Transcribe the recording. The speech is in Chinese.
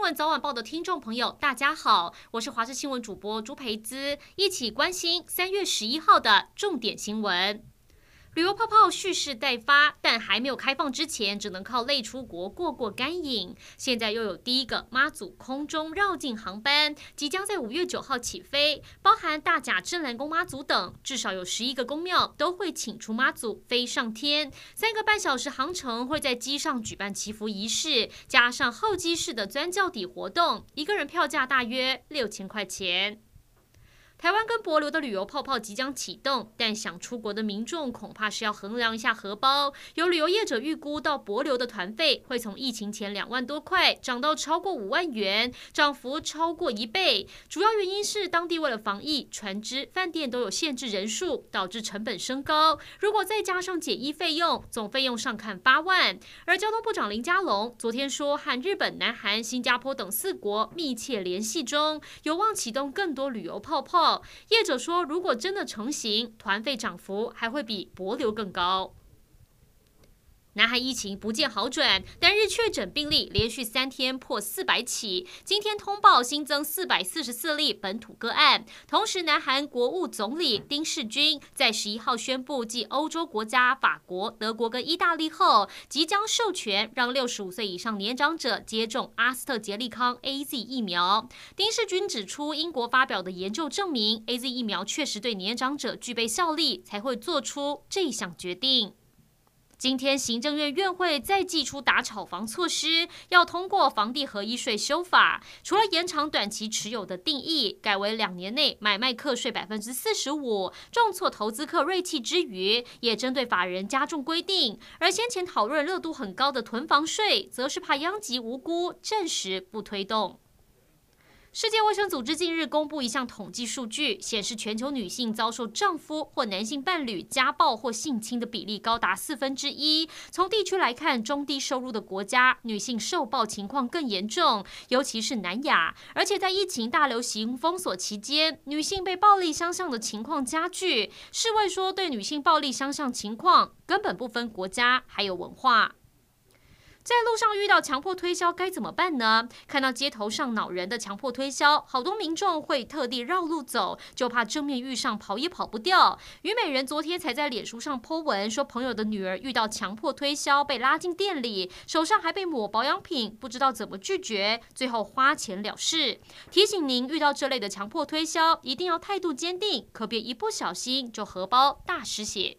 闻早晚报的听众朋友，大家好，我是华视新闻主播朱培姿，一起关心三月十一号的重点新闻。旅游泡泡蓄势待发，但还没有开放之前，只能靠累出国过过干瘾。现在又有第一个妈祖空中绕境航班，即将在五月九号起飞，包含大甲镇澜宫妈祖等，至少有十一个宫庙都会请出妈祖飞上天。三个半小时航程会在机上举办祈福仪式，加上候机室的钻教底活动，一个人票价大约六千块钱。台湾跟帛琉的旅游泡泡即将启动，但想出国的民众恐怕是要衡量一下荷包。有旅游业者预估，到帛琉的团费会从疫情前两万多块涨到超过五万元，涨幅超过一倍。主要原因是当地为了防疫，船只、饭店都有限制人数，导致成本升高。如果再加上检疫费用，总费用上看八万。而交通部长林佳龙昨天说，和日本、南韩、新加坡等四国密切联系中，有望启动更多旅游泡泡。业者说，如果真的成型，团费涨幅还会比帛流更高。南韩疫情不见好转，单日确诊病例连续三天破四百起。今天通报新增四百四十四例本土个案。同时，南韩国务总理丁世均在十一号宣布，继欧洲国家法国、德国跟意大利后，即将授权让六十五岁以上年长者接种阿斯特捷利康 AZ 疫苗。丁世均指出，英国发表的研究证明，AZ 疫苗确实对年长者具备效力，才会做出这项决定。今天行政院院会再祭出打炒房措施，要通过房地合一税修法，除了延长短期持有的定义，改为两年内买卖课税百分之四十五，重挫投资客锐气之余，也针对法人加重规定。而先前讨论热度很高的囤房税，则是怕殃及无辜，暂时不推动。世界卫生组织近日公布一项统计数据，显示全球女性遭受丈夫或男性伴侣家暴或性侵的比例高达四分之一。从地区来看，中低收入的国家女性受暴情况更严重，尤其是南亚。而且在疫情大流行封锁期间，女性被暴力相向的情况加剧。世卫说，对女性暴力相向情况根本不分国家，还有文化。在路上遇到强迫推销该怎么办呢？看到街头上恼人的强迫推销，好多民众会特地绕路走，就怕正面遇上跑也跑不掉。虞美人昨天才在脸书上 po 文，说朋友的女儿遇到强迫推销，被拉进店里，手上还被抹保养品，不知道怎么拒绝，最后花钱了事。提醒您，遇到这类的强迫推销，一定要态度坚定，可别一不小心就荷包大失血。